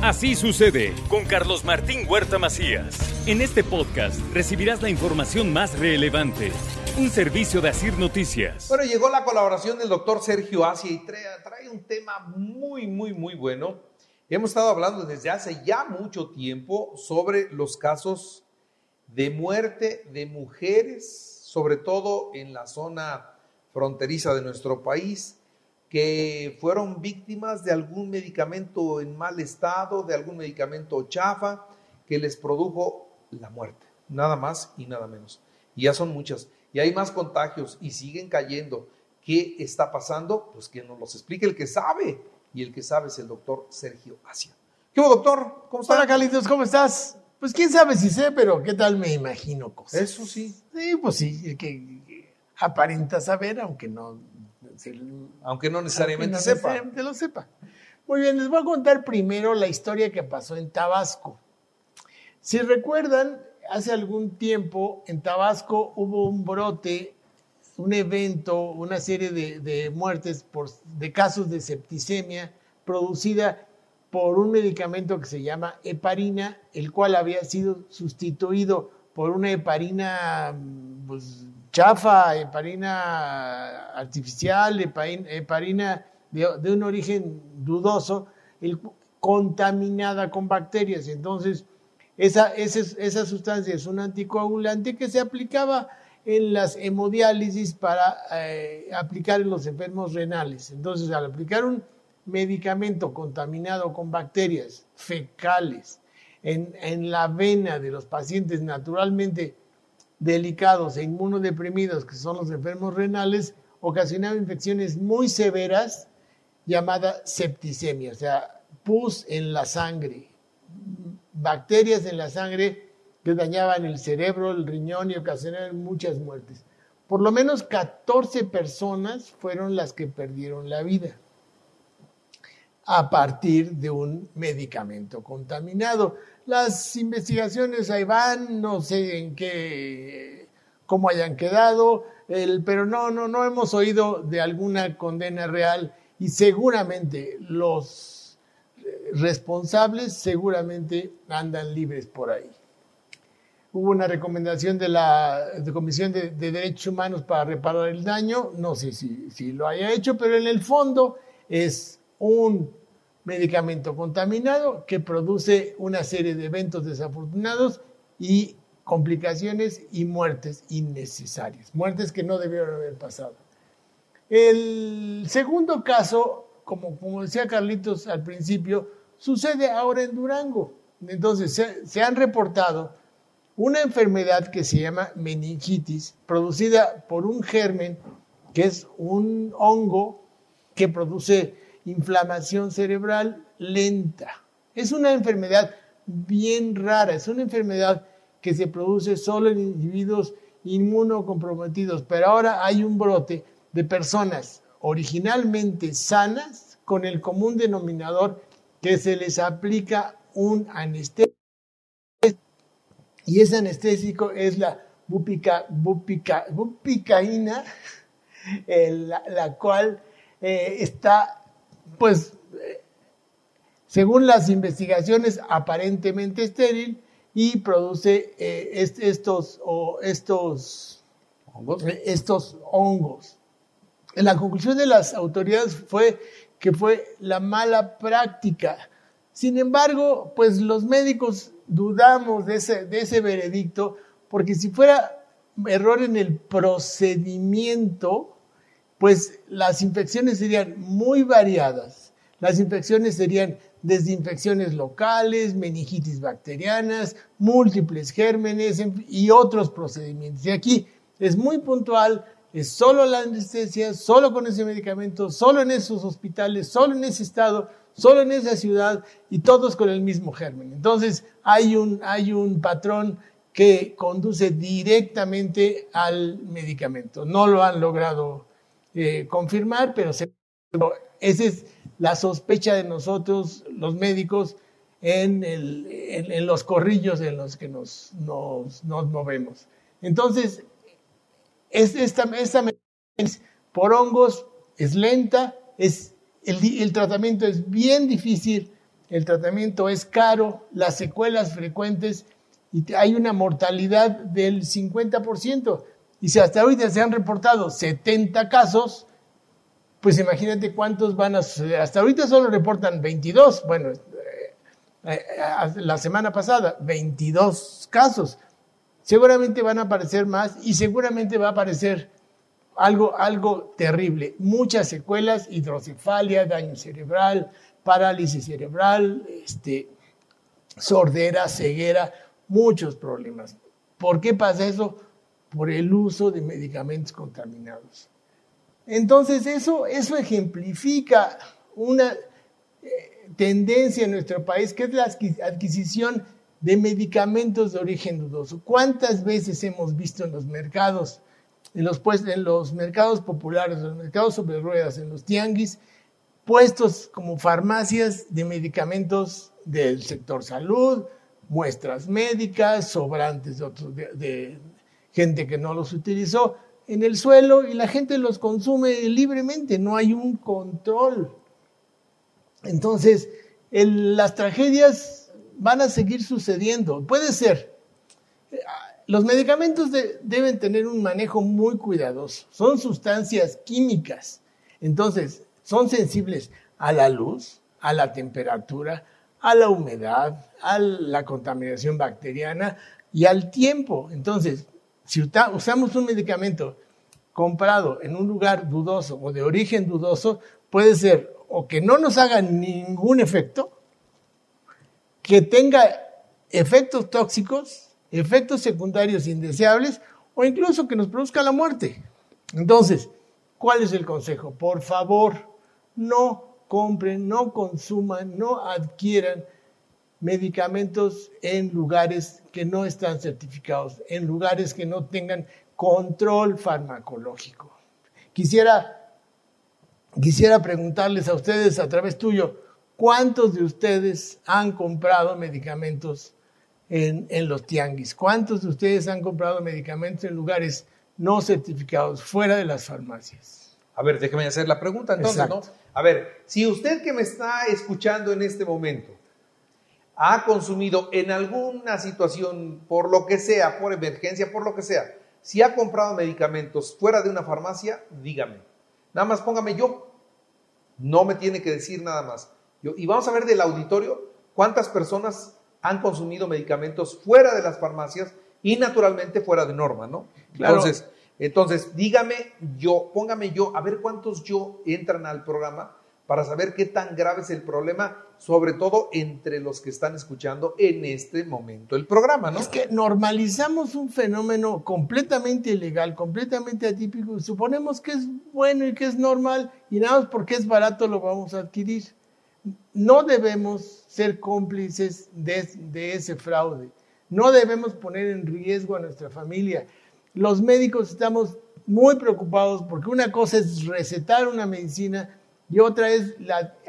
Así sucede con Carlos Martín Huerta Macías. En este podcast recibirás la información más relevante. Un servicio de Asir Noticias. Bueno, llegó la colaboración del doctor Sergio Asia y trae, trae un tema muy, muy, muy bueno. Hemos estado hablando desde hace ya mucho tiempo sobre los casos de muerte de mujeres, sobre todo en la zona fronteriza de nuestro país, que fueron víctimas de algún medicamento en mal estado, de algún medicamento chafa, que les produjo la muerte, nada más y nada menos. Y ya son muchas. Y hay más contagios y siguen cayendo. ¿Qué está pasando? Pues que nos los explique el que sabe. Y el que sabe es el doctor Sergio Asia. ¿Qué hubo, doctor? ¿Cómo está? Hola, Carlitos, ¿cómo estás? Pues quién sabe si sé, pero ¿qué tal me imagino cosas? Eso sí. Sí, pues sí, el que aparenta saber, aunque no aunque no necesariamente sepa. Necesariamente lo sepa. Muy bien, les voy a contar primero la historia que pasó en Tabasco. Si recuerdan, hace algún tiempo en Tabasco hubo un brote, un evento, una serie de, muertes por, de casos de septicemia producida por un medicamento que se llama heparina, el cual había sido sustituido por una heparina pues, chafa, heparina artificial, heparina de, un origen dudoso, contaminada con bacterias. Entonces, esa, esa, sustancia es un anticoagulante que se aplicaba en las hemodiálisis para eh, aplicar en los enfermos renales. Entonces, al aplicar un medicamento contaminado con bacterias fecales en, en la vena de los pacientes naturalmente delicados e inmunodeprimidos, que son los enfermos renales, ocasionaban infecciones muy severas llamada septicemia, o sea, pus en la sangre, bacterias en la sangre que dañaban el cerebro, el riñón y ocasionaban muchas muertes. Por lo menos 14 personas fueron las que perdieron la vida a partir de un medicamento contaminado. Las investigaciones ahí van, no sé en qué, cómo hayan quedado, pero no, no, no hemos oído de alguna condena real y seguramente los responsables seguramente andan libres por ahí. Hubo una recomendación de la Comisión de, Derechos Humanos para reparar el daño, no sé si, si lo haya hecho, pero en el fondo es un medicamento contaminado que produce una serie de eventos desafortunados y complicaciones y muertes innecesarias, muertes que no debieron haber pasado. El segundo caso, como, decía Carlitos al principio, sucede ahora en Durango. Entonces, se, se han reportado una enfermedad que se llama meningitis, producida por un germen que es un hongo que produce inflamación cerebral lenta. Es una enfermedad bien rara, es una enfermedad que se produce solo en individuos inmunocomprometidos, pero ahora hay un brote de personas originalmente sanas con el común denominador que se les aplica un anestésico y ese anestésico es la bupica, bupicaína, la, cual eh, está pues, según las investigaciones, aparentemente estéril y produce eh, estos, estos, ¿Hongos? estos hongos. La conclusión de las autoridades fue que fue la mala práctica. Sin embargo, pues los médicos dudamos de ese, de ese veredicto, porque si fuera error en el procedimiento, pues las infecciones serían muy variadas. Las infecciones serían desde infecciones locales, meningitis bacterianas, múltiples gérmenes y otros procedimientos. Y aquí es muy puntual, es solo la anestesia, solo con ese medicamento, solo en esos hospitales, solo en ese estado, solo en esa ciudad y todos con el mismo germen. Entonces hay un, hay un patrón que conduce directamente al medicamento. No lo han logrado eh, confirmar, pero esa es la sospecha de nosotros, los médicos, en, los corrillos en los que nos, movemos. Entonces, esta, esta por hongos es lenta, es, el, tratamiento es bien difícil el tratamiento es caro, las secuelas frecuentes y hay una mortalidad del 50%. Y si hasta ahorita se han reportado 70 casos, pues imagínate cuántos van a suceder. Hasta ahorita solo reportan 22, bueno, eh, eh, la semana pasada, 22 casos. Seguramente van a aparecer más y seguramente va a aparecer algo, algo terrible. Muchas secuelas, hidrocefalia, daño cerebral, parálisis cerebral, este, sordera, ceguera, muchos problemas. ¿Por qué pasa eso? Por el uso de medicamentos contaminados. Entonces eso, eso ejemplifica una eh, tendencia en nuestro país que es la adquisición de medicamentos de origen dudoso. ¿Cuántas veces hemos visto en los mercados, en los, pues, en los mercados populares, en los mercados sobre ruedas, en los tianguis, puestos como farmacias de medicamentos del sector salud, muestras médicas, sobrantes de, de, gente que no los utilizó en el suelo y la gente los consume libremente, no hay un control. Entonces, las tragedias van a seguir sucediendo. Puede ser. Los medicamentos deben tener un manejo muy cuidadoso. Son sustancias químicas. Entonces, son sensibles a la luz, a la temperatura, a la humedad, a la contaminación bacteriana y al tiempo. Entonces, si usamos un medicamento comprado en un lugar dudoso o de origen dudoso, puede ser o que no nos haga ningún efecto, que tenga efectos tóxicos, efectos secundarios indeseables o incluso que nos produzca la muerte. Entonces, ¿cuál es el consejo? Por favor, no compren, no consuman, no adquieran medicamentos en lugares que no están certificados, en lugares que no tengan control farmacológico. Quisiera, quisiera preguntarles a ustedes a través tuyo, ¿cuántos de ustedes han comprado medicamentos en, en los tianguis? ¿Cuántos de ustedes han comprado medicamentos en lugares no certificados, fuera de las farmacias? A ver, déjeme hacer la pregunta entonces, ¿no? A ver, si usted que me está escuchando en este momento ha consumido en alguna situación, por lo que sea, por emergencia, por lo que sea, si ha comprado medicamentos fuera de una farmacia, dígame. Nada más póngame yo. No me tiene que decir nada más. Yo, y vamos a ver del auditorio cuántas personas han consumido medicamentos fuera de las farmacias y naturalmente fuera de norma, ¿no? Entonces, entonces, dígame yo, póngame yo, a ver cuántos yo entran al programa para saber qué tan grave es el problema, sobre todo entre los que están escuchando en este momento el programa, ¿no? Es que normalizamos un fenómeno completamente ilegal, completamente atípico, suponemos que es bueno y que es normal, y nada más porque es barato lo vamos a adquirir. No debemos ser cómplices de, de ese fraude, no debemos poner en riesgo a nuestra familia los médicos estamos muy preocupados porque una cosa es recetar una medicina y otra es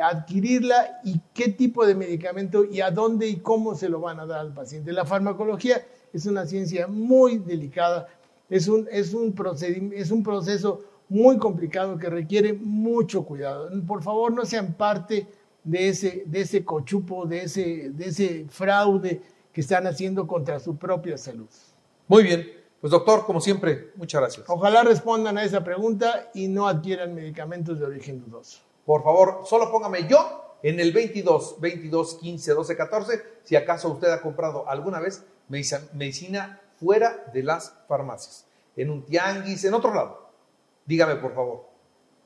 adquirirla y qué tipo de medicamento y a dónde y cómo se lo van a dar al paciente. La farmacología es una ciencia muy delicada, es un, es un, es un proceso muy complicado que requiere mucho cuidado. Por favor, no sean parte de ese, de ese cochupo, de ese, de ese fraude que están haciendo contra su propia salud. Muy bien. Pues doctor, como siempre, muchas gracias. Ojalá respondan a esa pregunta y no adquieran medicamentos de origen dudoso. Por favor, solo póngame yo en el 22 22 15 12 14 si acaso usted ha comprado alguna vez medicina fuera de las farmacias, en un tianguis, en otro lado. Dígame, por favor.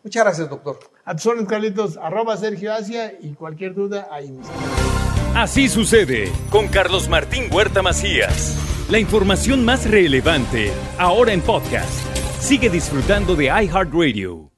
Muchas gracias, doctor. Absolut Carlitos, arroba Sergio Asia y cualquier duda ahí mismo. Así sucede con Carlos Martín Huerta Macías. La información más relevante, ahora en podcast. Sigue disfrutando de iHeartRadio.